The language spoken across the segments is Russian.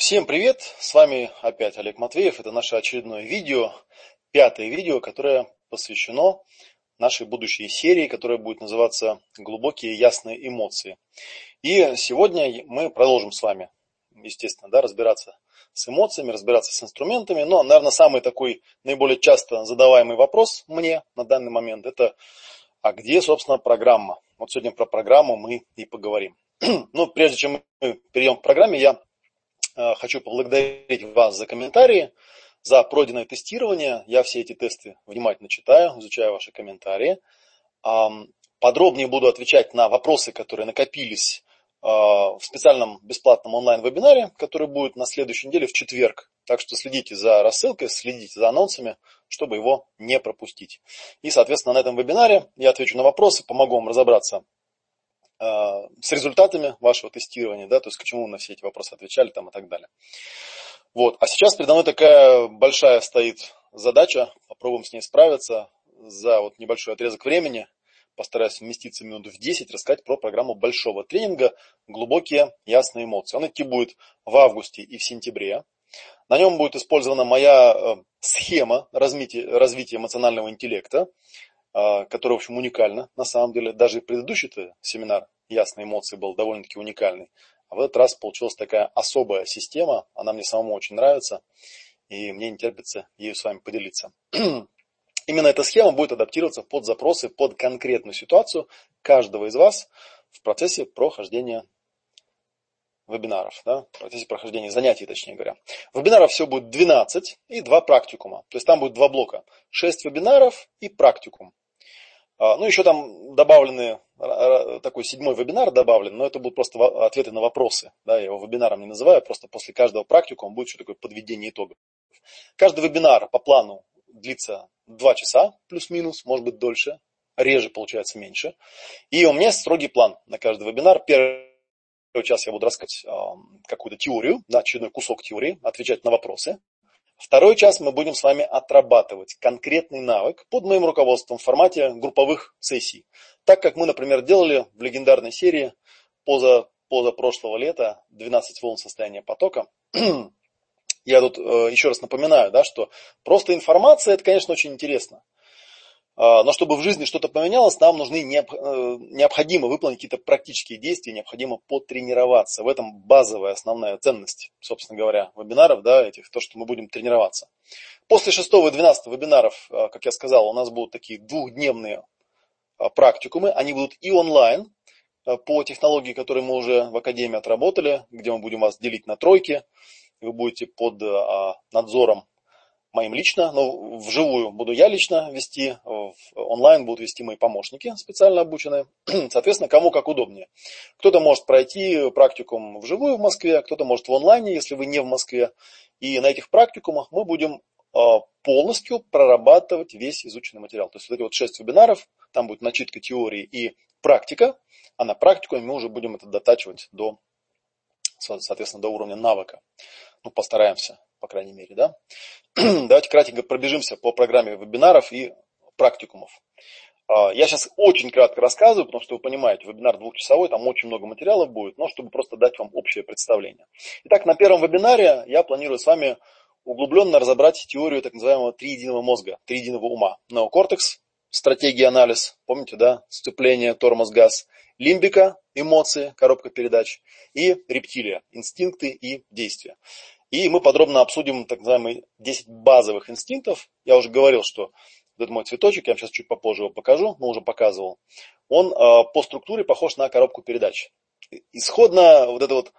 Всем привет! С вами опять Олег Матвеев. Это наше очередное видео, пятое видео, которое посвящено нашей будущей серии, которая будет называться «Глубокие ясные эмоции». И сегодня мы продолжим с вами, естественно, да, разбираться с эмоциями, разбираться с инструментами. Но, наверное, самый такой наиболее часто задаваемый вопрос мне на данный момент – это а где, собственно, программа? Вот сегодня про программу мы и поговорим. Но прежде чем мы перейдем к программе, я хочу поблагодарить вас за комментарии, за пройденное тестирование. Я все эти тесты внимательно читаю, изучаю ваши комментарии. Подробнее буду отвечать на вопросы, которые накопились э, в специальном бесплатном онлайн-вебинаре, который будет на следующей неделе в четверг. Так что следите за рассылкой, следите за анонсами, чтобы его не пропустить. И, соответственно, на этом вебинаре я отвечу на вопросы, помогу вам разобраться Э, с результатами вашего тестирования, да, то есть к чему вы на все эти вопросы отвечали там и так далее. Вот. А сейчас передо мной такая большая стоит задача, попробуем с ней справиться за вот небольшой отрезок времени, постараюсь вместиться минут в 10, рассказать про программу большого тренинга «Глубокие ясные эмоции». Он идти будет в августе и в сентябре. На нем будет использована моя э, схема развития, развития эмоционального интеллекта, которая, в общем, уникальна на самом деле. Даже предыдущий семинар «Ясные эмоции» был довольно-таки уникальный. А в этот раз получилась такая особая система, она мне самому очень нравится, и мне не терпится ею с вами поделиться. Именно эта схема будет адаптироваться под запросы, под конкретную ситуацию каждого из вас в процессе прохождения вебинаров, да, в процессе прохождения занятий, точнее говоря. Вебинаров всего будет 12 и два практикума. То есть там будет два блока. 6 вебинаров и практикум. А, ну, еще там добавлены, такой седьмой вебинар добавлен, но это будут просто ответы на вопросы. Да, я его вебинаром не называю, просто после каждого практикума будет еще такое подведение итогов. Каждый вебинар по плану длится 2 часа, плюс-минус, может быть дольше, реже получается меньше. И у меня строгий план на каждый вебинар. Первый час я буду рассказывать какую-то теорию, да, очередной кусок теории, отвечать на вопросы. Второй час мы будем с вами отрабатывать конкретный навык под моим руководством в формате групповых сессий. Так как мы, например, делали в легендарной серии поза, поза прошлого лета 12 волн состояния потока. Я тут э, еще раз напоминаю, да, что просто информация это, конечно, очень интересно. А, но чтобы в жизни что-то поменялось, нам нужны э, необходимо выполнить какие-то практические действия, необходимо потренироваться. В этом базовая основная ценность, собственно говоря, вебинаров, да, этих, то, что мы будем тренироваться. После 6 и 12 вебинаров, э, как я сказал, у нас будут такие двухдневные э, практикумы. Они будут и онлайн, по технологии, которые мы уже в Академии отработали, где мы будем вас делить на тройки. Вы будете под надзором моим лично, но вживую буду я лично вести, онлайн будут вести мои помощники специально обученные. Соответственно, кому как удобнее. Кто-то может пройти практикум вживую в Москве, кто-то может в онлайне, если вы не в Москве. И на этих практикумах мы будем а, полностью прорабатывать весь изученный материал. То есть вот эти вот шесть вебинаров, там будет начитка теории и практика, а на практику мы уже будем это дотачивать до, соответственно, до уровня навыка. Ну, постараемся по крайней мере. Да? Давайте кратенько пробежимся по программе вебинаров и практикумов. А, я сейчас очень кратко рассказываю, потому что вы понимаете, вебинар двухчасовой, там очень много материалов будет, но чтобы просто дать вам общее представление. Итак, на первом вебинаре я планирую с вами углубленно разобрать теорию так называемого триединого мозга, триединого ума. Неокортекс, стратегия анализ, помните, да, сцепление, тормоз, газ, лимбика, эмоции, коробка передач и рептилия, инстинкты и действия. И мы подробно обсудим так называемые 10 базовых инстинктов. Я уже говорил, что этот мой цветочек, я вам сейчас чуть попозже его покажу, но уже показывал. Он э, по структуре похож на коробку передач. Исходно вот эта вот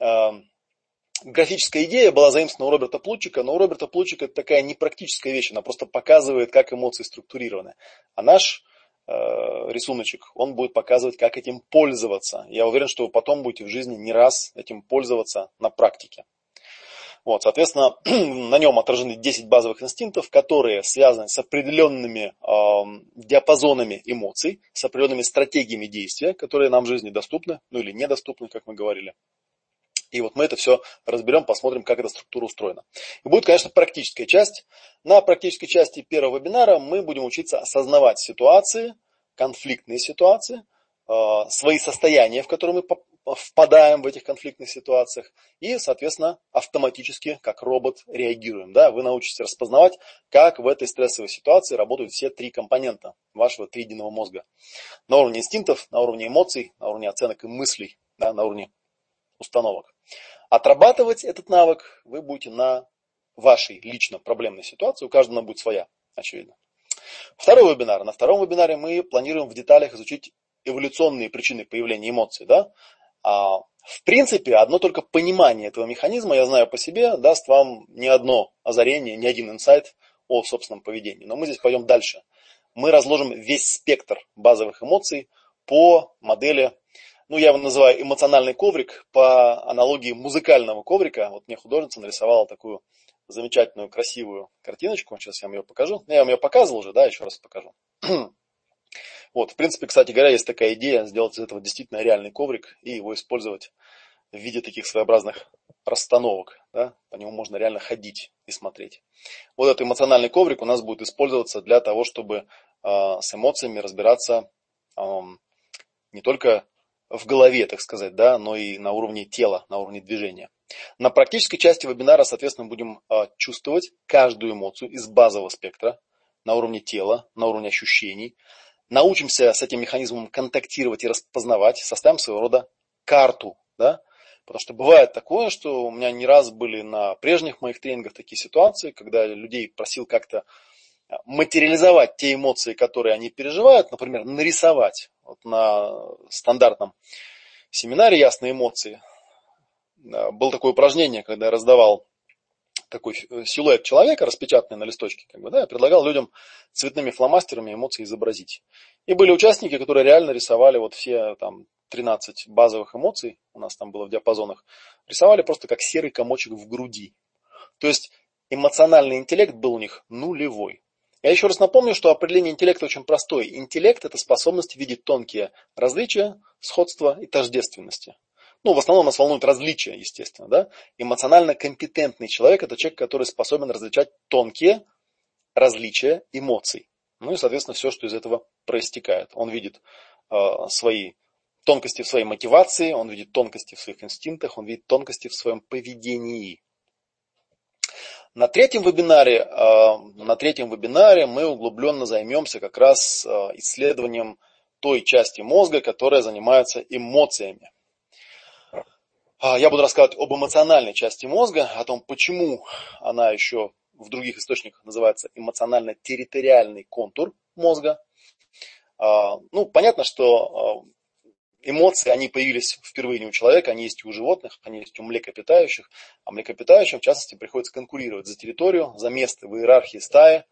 э, графическая идея была заимствована у Роберта Плутчика, но у Роберта Плутчика это такая непрактическая вещь, она просто показывает, как эмоции структурированы. А наш э, рисуночек, он будет показывать, как этим пользоваться. Я уверен, что вы потом будете в жизни не раз этим пользоваться на практике. Вот, соответственно, на нем отражены 10 базовых инстинктов, которые связаны с определенными э, диапазонами эмоций, с определенными стратегиями действия, которые нам в жизни доступны, ну или недоступны, как мы говорили. И вот мы это все разберем, посмотрим, как эта структура устроена. И будет, конечно, практическая часть. На практической части первого вебинара мы будем учиться осознавать ситуации, конфликтные ситуации, э, свои состояния, в которые мы впадаем в этих конфликтных ситуациях и, соответственно, автоматически, как робот, реагируем. Да? Вы научитесь распознавать, как в этой стрессовой ситуации работают все три компонента вашего триединого мозга. На уровне инстинктов, на уровне эмоций, на уровне оценок и мыслей, да, на уровне установок. Отрабатывать этот навык вы будете на вашей лично проблемной ситуации. У каждого она будет своя, очевидно. Второй вебинар. На втором вебинаре мы планируем в деталях изучить эволюционные причины появления эмоций. Да? А, в принципе, одно только понимание этого механизма, я знаю по себе, даст вам не одно озарение, не один инсайт о собственном поведении. Но мы здесь пойдем дальше. Мы разложим весь спектр базовых эмоций по модели, ну я его называю эмоциональный коврик, по аналогии музыкального коврика. Вот мне художница нарисовала такую замечательную, красивую картиночку. Сейчас я вам ее покажу. Я вам ее показывал уже, да, еще раз покажу. Вот, в принципе, кстати говоря, есть такая идея сделать из этого действительно реальный коврик и его использовать в виде таких своеобразных расстановок. Да? По нему можно реально ходить и смотреть. Вот этот эмоциональный коврик у нас будет использоваться для того, чтобы э, с эмоциями разбираться э, не только в голове, так сказать, да, но и на уровне тела, на уровне движения. На практической части вебинара, соответственно, будем э, чувствовать каждую эмоцию из базового спектра на уровне тела, на уровне ощущений, научимся с этим механизмом контактировать и распознавать, составим своего рода карту, да, Потому что бывает такое, что у меня не раз были на прежних моих тренингах такие ситуации, когда людей просил как-то а, материализовать те эмоции, которые они переживают, например, нарисовать. Вот на стандартном семинаре «Ясные эмоции» было такое упражнение, когда я раздавал такой э, силуэт человека, распечатанный на листочке, как бы, да, я предлагал людям цветными фломастерами эмоции изобразить. И были участники, которые реально рисовали вот все там 13 базовых эмоций, у нас там было в диапазонах, рисовали просто как серый комочек в груди. То есть эмоциональный интеллект был у них нулевой. Я еще раз напомню, что определение интеллекта очень простое. Интеллект – это способность видеть тонкие различия, сходства и тождественности. Ну, в основном нас волнуют различия, естественно. Да? Эмоционально компетентный человек – это человек, который способен различать тонкие различия эмоций. Ну и, соответственно, все, что из этого проистекает. Он видит э, свои тонкости в своей мотивации, он видит тонкости в своих инстинктах, он видит тонкости в своем поведении. На третьем вебинаре, э, на третьем вебинаре мы углубленно займемся как раз э, исследованием той части мозга, которая занимается эмоциями. А, я буду рассказывать об эмоциональной части мозга, о том, почему она еще в других источниках называется эмоционально-территориальный контур мозга. А, ну, понятно, что а, эмоции, они появились впервые не у человека, они есть и у животных, они есть у млекопитающих. А млекопитающим, в частности, приходится конкурировать за территорию, за место в иерархии стаи.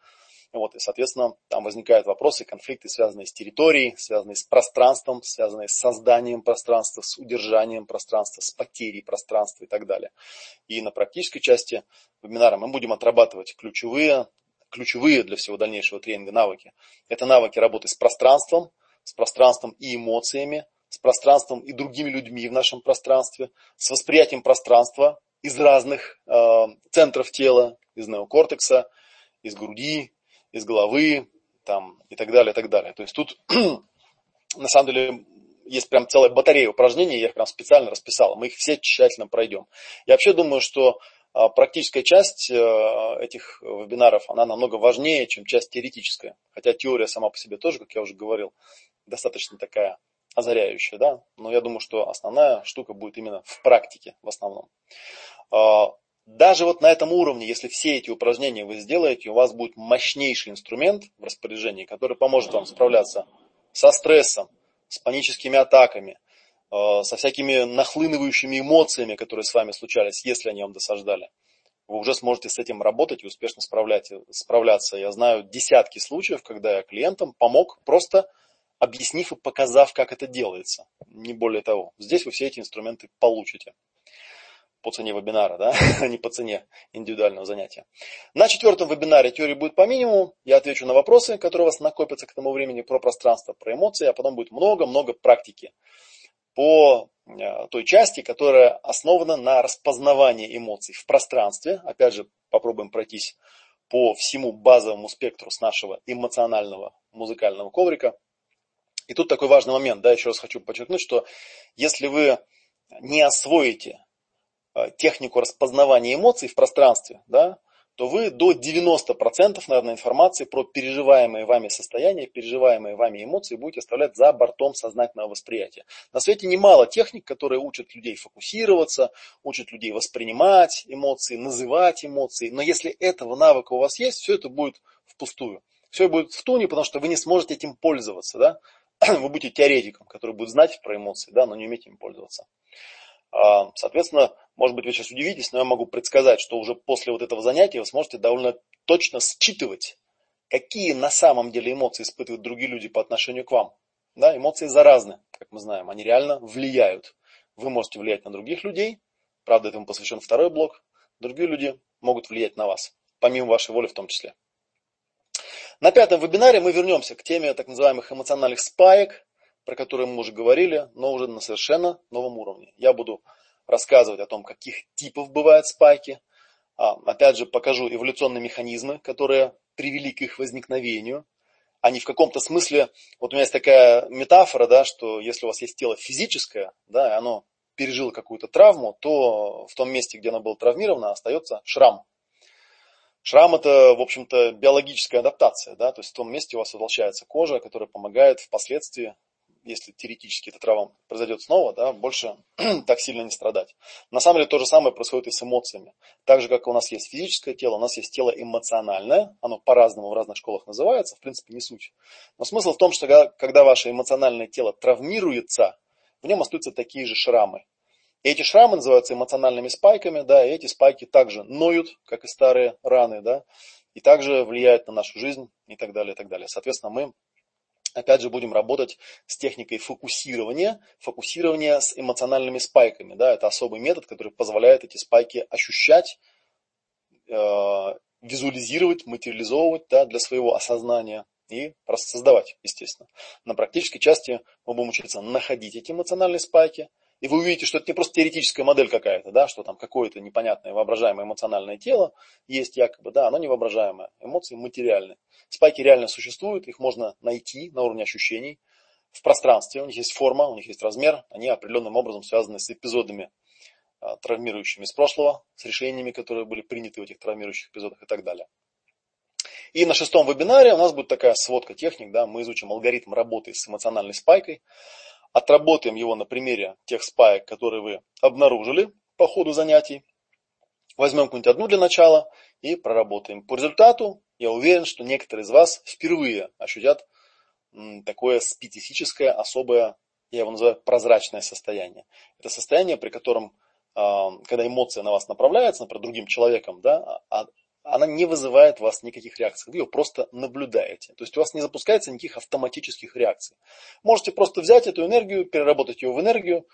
Вот, и, соответственно, там возникают вопросы, конфликты, связанные с территорией, связанные с пространством, связанные с созданием пространства, с удержанием пространства, с потерей пространства и так далее. И на практической части вебинара мы будем отрабатывать ключевые, ключевые для всего дальнейшего тренинга навыки. Это навыки работы с пространством, с пространством и эмоциями, с пространством и другими людьми в нашем пространстве, с восприятием пространства из разных э, центров тела, из неокортекса, из груди, из головы там, и так далее, и так далее. То есть тут на самом деле есть прям целая батарея упражнений, я их прям специально расписал. Мы их все тщательно пройдем. Я вообще думаю, что а, практическая часть э, этих вебинаров, она намного важнее, чем часть теоретическая. Хотя теория сама по себе тоже, как я уже говорил, достаточно такая озаряющая, да. Но я думаю, что основная штука будет именно в практике в основном. Даже вот на этом уровне, если все эти упражнения вы сделаете, у вас будет мощнейший инструмент в распоряжении, который поможет вам справляться со стрессом, с паническими атаками, э, со всякими нахлынывающими эмоциями, которые с вами случались, если они вам досаждали. Вы уже сможете с этим работать и успешно справляться. Я знаю десятки случаев, когда я клиентам помог, просто объяснив и показав, как это делается. Не более того. Здесь вы все эти инструменты получите по цене вебинара, да, а не по цене индивидуального занятия. На четвертом вебинаре теория будет по минимуму. Я отвечу на вопросы, которые у вас накопятся к тому времени про пространство, про эмоции, а потом будет много-много практики по э, той части, которая основана на распознавании эмоций в пространстве. Опять же, попробуем пройтись по всему базовому спектру с нашего эмоционального музыкального коврика. И тут такой важный момент, да, еще раз хочу подчеркнуть, что если вы не освоите технику распознавания эмоций в пространстве, да, то вы до 90% наверное, информации про переживаемые вами состояния, переживаемые вами эмоции будете оставлять за бортом сознательного восприятия. На свете немало техник, которые учат людей фокусироваться, учат людей воспринимать эмоции, называть эмоции. Но если этого навыка у вас есть, все это будет впустую. Все будет в туне, потому что вы не сможете этим пользоваться. Да? Вы будете теоретиком, который будет знать про эмоции, да, но не уметь им пользоваться. А, соответственно, может быть, вы сейчас удивитесь, но я могу предсказать, что уже после вот этого занятия вы сможете довольно точно считывать, какие на самом деле эмоции испытывают другие люди по отношению к вам. Да, эмоции заразны, как мы знаем, они реально влияют. Вы можете влиять на других людей, правда, этому посвящен второй блок. Другие люди могут влиять на вас, помимо вашей воли в том числе. На пятом вебинаре мы вернемся к теме так называемых эмоциональных спаек, про которые мы уже говорили, но уже на совершенно новом уровне. Я буду рассказывать о том, каких типов бывают спайки. А, опять же, покажу эволюционные механизмы, которые привели к их возникновению. Они в каком-то смысле, вот у меня есть такая метафора, да, что если у вас есть тело физическое, да, и оно пережило какую-то травму, то в том месте, где оно было травмировано, остается шрам. Шрам это, в общем-то, биологическая адаптация, да, то есть в том месте у вас утолщается кожа, которая помогает впоследствии если теоретически эта травма произойдет снова, да, больше так сильно не страдать. На самом деле то же самое происходит и с эмоциями. Так же, как у нас есть физическое тело, у нас есть тело эмоциональное, оно по-разному в разных школах называется, в принципе не суть. Но смысл в том, что когда, когда ваше эмоциональное тело травмируется, в нем остаются такие же шрамы. И эти шрамы называются эмоциональными спайками, да, и эти спайки также ноют, как и старые раны, да, и также влияют на нашу жизнь и так далее, и так далее. Соответственно, мы Опять же, будем работать с техникой фокусирования, фокусирования с эмоциональными спайками. Да, это особый метод, который позволяет эти спайки ощущать, э, визуализировать, материализовывать да, для своего осознания и создавать, естественно. На практической части мы будем учиться находить эти эмоциональные спайки, и вы увидите, что это не просто теоретическая модель какая-то, да, что там какое-то непонятное воображаемое эмоциональное тело есть якобы, да, оно невоображаемое, эмоции материальны. Спайки реально существуют, их можно найти на уровне ощущений в пространстве, у них есть форма, у них есть размер, они определенным образом связаны с эпизодами а, травмирующими из прошлого, с решениями, которые были приняты в этих травмирующих эпизодах и так далее. И на шестом вебинаре у нас будет такая сводка техник, да, мы изучим алгоритм работы с эмоциональной спайкой, Отработаем его на примере тех спаек, которые вы обнаружили по ходу занятий. Возьмем какую-нибудь одну для начала и проработаем. По результату я уверен, что некоторые из вас впервые ощутят такое специфическое, особое, я его называю прозрачное состояние. Это состояние, при котором, а, когда эмоция на вас направляется, например, другим человеком, да, а она не вызывает у вас никаких реакций. Вы ее просто наблюдаете. То есть у вас не запускается никаких автоматических реакций. Можете просто взять эту энергию, переработать ее в энергию,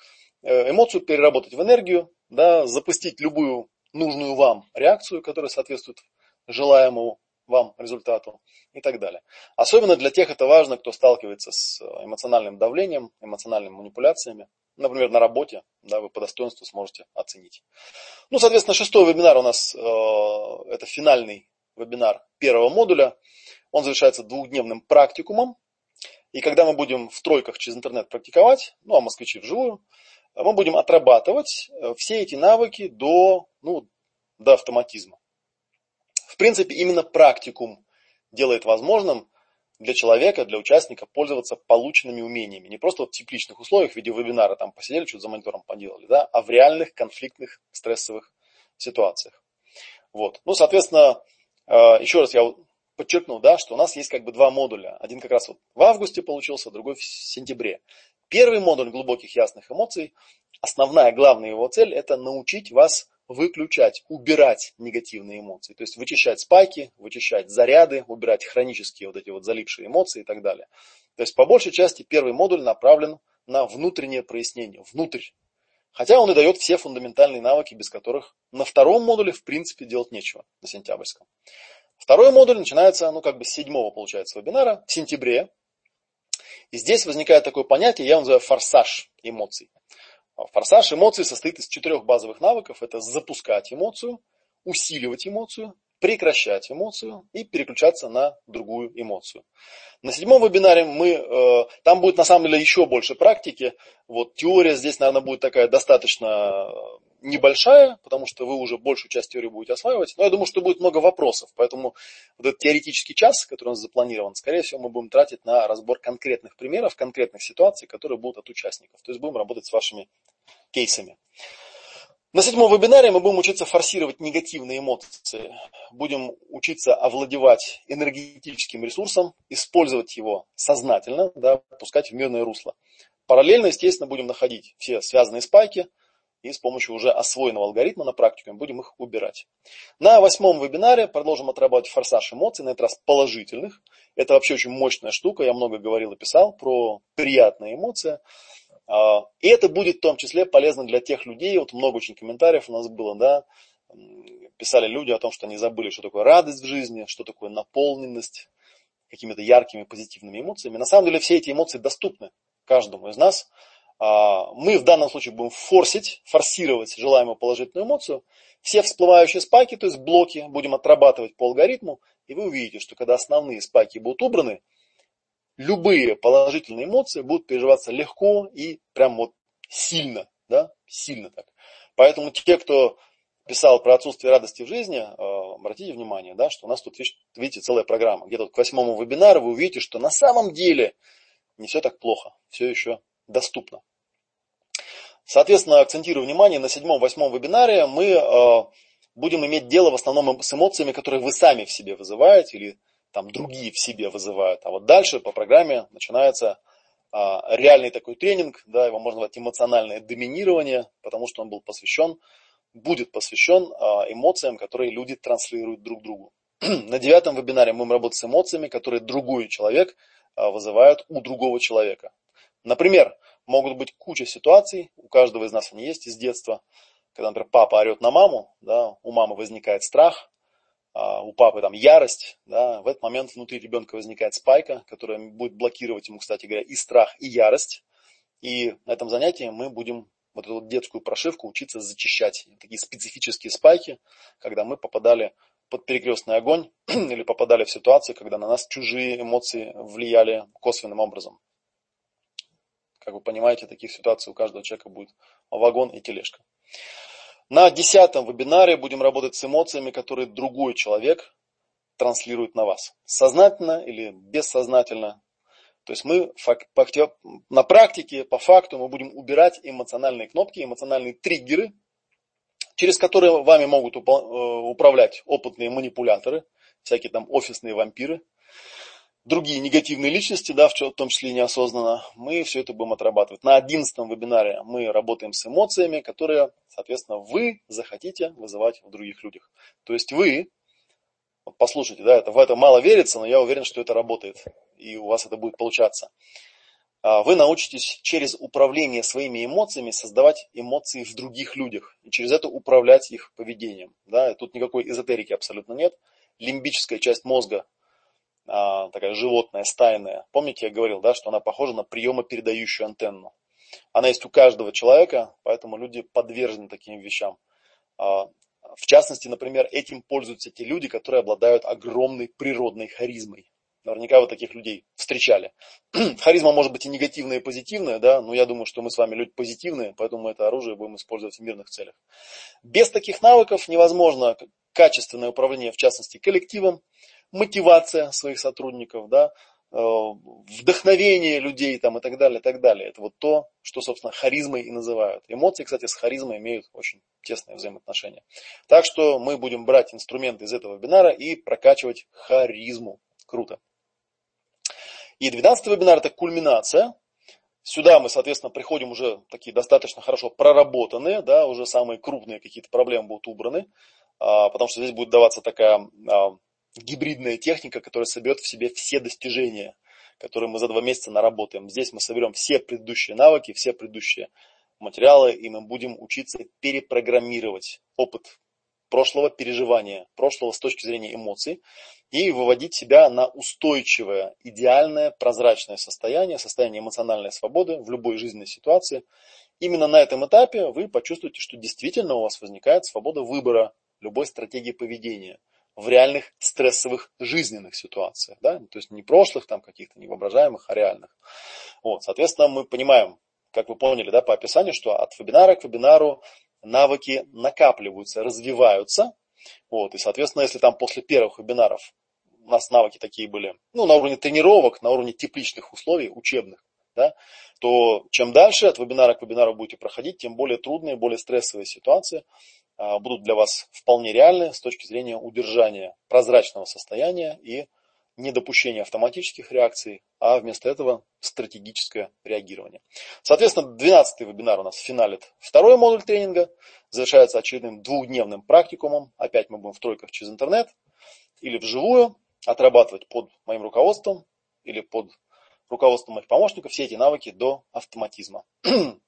э, эмоцию переработать в энергию, да, запустить любую нужную вам реакцию, которая соответствует желаемому вам результату и так далее. Особенно для тех это важно, кто сталкивается с эмоциональным давлением, эмоциональными манипуляциями например, на работе, да, вы по достоинству сможете оценить. Ну, соответственно, шестой вебинар у нас э, это финальный вебинар первого модуля. Он завершается двухдневным практикумом. И когда мы будем в тройках через интернет практиковать, ну, а москвичи вживую, мы будем отрабатывать э, все эти навыки до, ну, до автоматизма. В принципе, именно практикум делает возможным для человека, для участника пользоваться полученными умениями. Не просто вот в тепличных условиях в виде вебинара, там посидели, что-то за монитором поделали, да, а в реальных конфликтных, стрессовых ситуациях. Вот. Ну, соответственно, э, еще раз я подчеркнул, да, что у нас есть как бы два модуля. Один как раз вот в августе получился, другой в сентябре. Первый модуль глубоких ясных эмоций, основная, главная его цель, это научить вас выключать, убирать негативные эмоции. То есть вычищать спайки, вычищать заряды, убирать хронические вот эти вот залипшие эмоции и так далее. То есть по большей части первый модуль направлен на внутреннее прояснение, внутрь. Хотя он и дает все фундаментальные навыки, без которых на втором модуле в принципе делать нечего, на сентябрьском. Второй модуль начинается, ну как бы с седьмого получается вебинара, в сентябре. И здесь возникает такое понятие, я его называю форсаж эмоций. Форсаж эмоций состоит из четырех базовых навыков. Это запускать эмоцию, усиливать эмоцию прекращать эмоцию и переключаться на другую эмоцию. На седьмом вебинаре мы, э, там будет на самом деле еще больше практики. Вот теория здесь, наверное, будет такая достаточно небольшая, потому что вы уже большую часть теории будете осваивать. Но я думаю, что будет много вопросов. Поэтому вот этот теоретический час, который у нас запланирован, скорее всего, мы будем тратить на разбор конкретных примеров, конкретных ситуаций, которые будут от участников. То есть будем работать с вашими кейсами. На седьмом вебинаре мы будем учиться форсировать негативные эмоции, будем учиться овладевать энергетическим ресурсом, использовать его сознательно, да, пускать в мирное русло. Параллельно, естественно, будем находить все связанные спайки и с помощью уже освоенного алгоритма на практике будем их убирать. На восьмом вебинаре продолжим отрабатывать форсаж эмоций, на этот раз положительных. Это вообще очень мощная штука, я много говорил и писал про приятные эмоции. А, и это будет в том числе полезно для тех людей, вот много очень комментариев у нас было, да, писали люди о том, что они забыли, что такое радость в жизни, что такое наполненность какими-то яркими позитивными эмоциями. На самом деле все эти эмоции доступны каждому из нас. А, мы в данном случае будем форсить, форсировать желаемую положительную эмоцию. Все всплывающие спайки, то есть блоки, будем отрабатывать по алгоритму, и вы увидите, что когда основные спайки будут убраны, любые положительные эмоции будут переживаться легко и прям вот сильно, да, сильно так. Поэтому те, кто писал про отсутствие радости в жизни, э, обратите внимание, да, что у нас тут, видите, целая программа. Где-то к восьмому вебинару вы увидите, что на самом деле не все так плохо, все еще доступно. Соответственно, акцентирую внимание, на седьмом-восьмом вебинаре мы э, будем иметь дело в основном с эмоциями, которые вы сами в себе вызываете или там другие в себе вызывают. А вот дальше по программе начинается а, реальный такой тренинг, да, его можно назвать эмоциональное доминирование, потому что он был посвящен, будет посвящен а, эмоциям, которые люди транслируют друг другу. На девятом вебинаре мы будем работать с эмоциями, которые другой человек а, вызывает у другого человека. Например, могут быть куча ситуаций, у каждого из нас они есть из детства, когда, например, папа орет на маму, да, у мамы возникает страх, а, у папы там ярость, да, в этот момент внутри ребенка возникает спайка, которая будет блокировать ему, кстати говоря, и страх, и ярость. И на этом занятии мы будем вот эту детскую прошивку учиться зачищать. Такие специфические спайки, когда мы попадали под перекрестный огонь или попадали в ситуации, когда на нас чужие эмоции влияли косвенным образом. Как вы понимаете, таких ситуаций у каждого человека будет вагон и тележка. На десятом вебинаре будем работать с эмоциями, которые другой человек транслирует на вас. Сознательно или бессознательно. То есть мы на практике, по факту, мы будем убирать эмоциональные кнопки, эмоциональные триггеры, через которые вами могут э, управлять опытные манипуляторы, всякие там офисные вампиры, другие негативные личности, да, в том числе неосознанно, мы все это будем отрабатывать. На одиннадцатом вебинаре мы работаем с эмоциями, которые, соответственно, вы захотите вызывать в других людях. То есть вы, послушайте, да, это, в это мало верится, но я уверен, что это работает, и у вас это будет получаться. А, вы научитесь через управление своими эмоциями создавать эмоции в других людях, и через это управлять их поведением. Да, тут никакой эзотерики абсолютно нет. Лимбическая часть мозга а, такая животная, стайная. Помните, я говорил, да, что она похожа на приемопередающую антенну. Она есть у каждого человека, поэтому люди подвержены таким вещам. А, в частности, например, этим пользуются те люди, которые обладают огромной природной харизмой. Наверняка вы таких людей встречали. Харизма может быть и негативная, и позитивная, да, но я думаю, что мы с вами люди позитивные, поэтому мы это оружие будем использовать в мирных целях. Без таких навыков невозможно качественное управление, в частности, коллективом, мотивация своих сотрудников, да, э, вдохновение людей там, и так далее, и так далее. Это вот то, что, собственно, харизмой и называют. Эмоции, кстати, с харизмой имеют очень тесные взаимоотношения. Так что мы будем брать инструменты из этого вебинара и прокачивать харизму. Круто. И 12 вебинар это кульминация. Сюда мы, соответственно, приходим уже такие достаточно хорошо проработанные, да, уже самые крупные какие-то проблемы будут убраны, а, потому что здесь будет даваться такая а, гибридная техника, которая соберет в себе все достижения, которые мы за два месяца наработаем. Здесь мы соберем все предыдущие навыки, все предыдущие материалы, и мы будем учиться перепрограммировать опыт прошлого переживания, прошлого с точки зрения эмоций, и выводить себя на устойчивое, идеальное, прозрачное состояние, состояние эмоциональной свободы в любой жизненной ситуации. Именно на этом этапе вы почувствуете, что действительно у вас возникает свобода выбора любой стратегии поведения – в реальных стрессовых жизненных ситуациях. Да? То есть не прошлых, там каких-то невоображаемых, а реальных. Вот, соответственно, мы понимаем, как вы поняли да, по описанию, что от вебинара к вебинару навыки накапливаются, развиваются. Вот, и, соответственно, если там после первых вебинаров у нас навыки такие были, ну, на уровне тренировок, на уровне тепличных условий, учебных, да, то чем дальше от вебинара к вебинару будете проходить, тем более трудные, более стрессовые ситуации будут для вас вполне реальны с точки зрения удержания прозрачного состояния и недопущения автоматических реакций, а вместо этого стратегическое реагирование. Соответственно, 12-й вебинар у нас финалит второй модуль тренинга, завершается очередным двухдневным практикумом. Опять мы будем в тройках через интернет или вживую отрабатывать под моим руководством или под руководством моих помощников все эти навыки до автоматизма.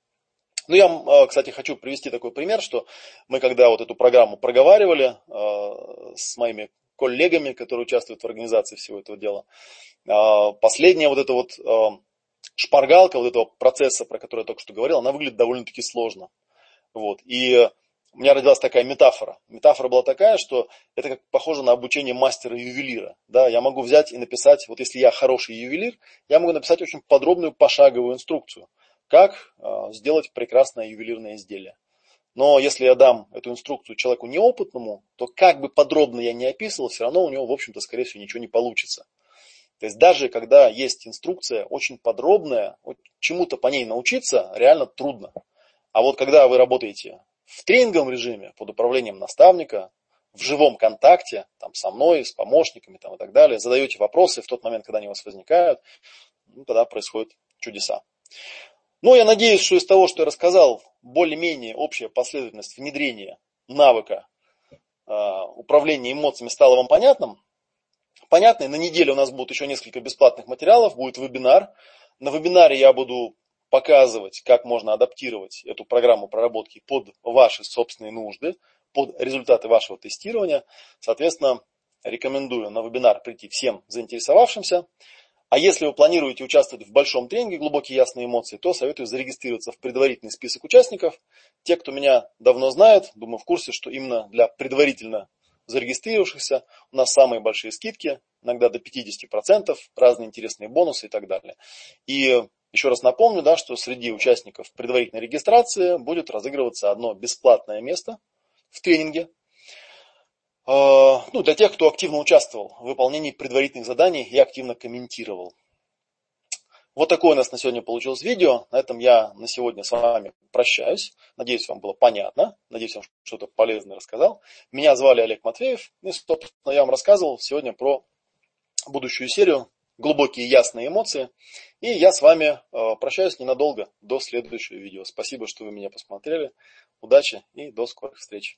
Ну, я, э, кстати, хочу привести такой пример, что мы, когда вот эту программу проговаривали э, с моими коллегами, которые участвуют в организации всего этого дела, э, последняя вот эта вот шпаргалка вот этого процесса, про который я только что говорил, она выглядит довольно-таки сложно. Вот. И у меня родилась такая метафора. Метафора была такая, что это как похоже на обучение мастера-ювелира. Да, я могу взять и написать, вот если я хороший ювелир, я могу написать очень подробную пошаговую инструкцию, как э, сделать прекрасное ювелирное изделие. Но если я дам эту инструкцию человеку неопытному, то как бы подробно я не описывал, все равно у него, в общем-то, скорее всего, ничего не получится. То есть даже когда есть инструкция очень подробная, чему-то по ней научиться реально трудно. А вот когда вы работаете в тренинговом режиме под управлением наставника, в живом контакте там, со мной, с помощниками там, и так далее, задаете вопросы в тот момент, когда они у вас возникают, ну, тогда происходят чудеса. Но я надеюсь, что из того, что я рассказал, более-менее общая последовательность внедрения навыка э, управления эмоциями стала вам понятным. Понятно, на неделе у нас будет еще несколько бесплатных материалов, будет вебинар. На вебинаре я буду показывать, как можно адаптировать эту программу проработки под ваши собственные нужды, под результаты вашего тестирования. Соответственно, рекомендую на вебинар прийти всем заинтересовавшимся. А если вы планируете участвовать в большом тренинге «Глубокие ясные эмоции», то советую зарегистрироваться в предварительный список участников. Те, кто меня давно знает, думаю, в курсе, что именно для предварительно зарегистрировавшихся у нас самые большие скидки, иногда до 50%, разные интересные бонусы и так далее. И еще раз напомню, да, что среди участников предварительной регистрации будет разыгрываться одно бесплатное место в тренинге. А, ну, для тех, кто активно участвовал в выполнении предварительных заданий и активно комментировал. Вот такое у нас на сегодня получилось видео. На этом я на сегодня с вами прощаюсь. Надеюсь, вам было понятно. Надеюсь, вам что-то полезное рассказал. Меня звали Олег Матвеев. И, собственно, я вам рассказывал сегодня про будущую серию глубокие ясные эмоции. И я с вами э, прощаюсь ненадолго, до следующего видео. Спасибо, что вы меня посмотрели. Удачи и до скорых встреч.